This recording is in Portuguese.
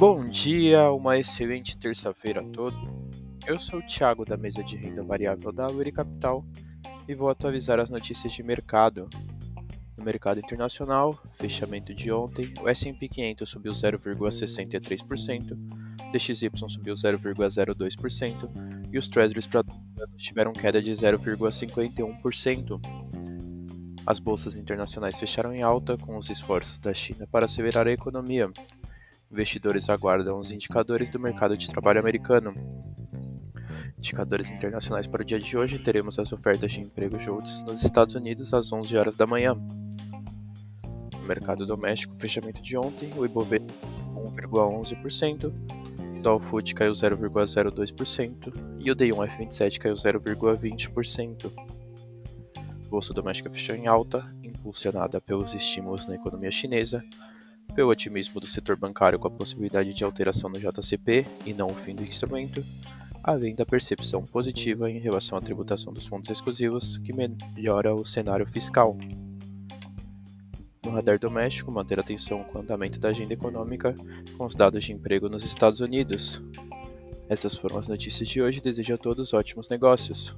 Bom dia, uma excelente terça-feira a todos. Eu sou o Thiago da mesa de renda variável da Uri Capital e vou atualizar as notícias de mercado. No mercado internacional, fechamento de ontem, o S&P 500 subiu 0,63%, DXY subiu 0,02% e os Treasuries tiveram queda de 0,51%. As bolsas internacionais fecharam em alta com os esforços da China para acelerar a economia. Investidores aguardam os indicadores do mercado de trabalho americano. Indicadores internacionais para o dia de hoje: teremos as ofertas de emprego JOLTS nos Estados Unidos às 11 horas da manhã. No mercado doméstico, fechamento de ontem, o Ibovespa 1,11%, o Dow Food caiu 0,02% e o D1F27 caiu 0,20%. Bolsa doméstica fechou em alta, impulsionada pelos estímulos na economia chinesa pelo otimismo do setor bancário com a possibilidade de alteração no JCP e não o fim do instrumento, além da percepção positiva em relação à tributação dos fundos exclusivos, que melhora o cenário fiscal. No radar doméstico, manter atenção com o andamento da agenda econômica com os dados de emprego nos Estados Unidos. Essas foram as notícias de hoje. Desejo a todos ótimos negócios.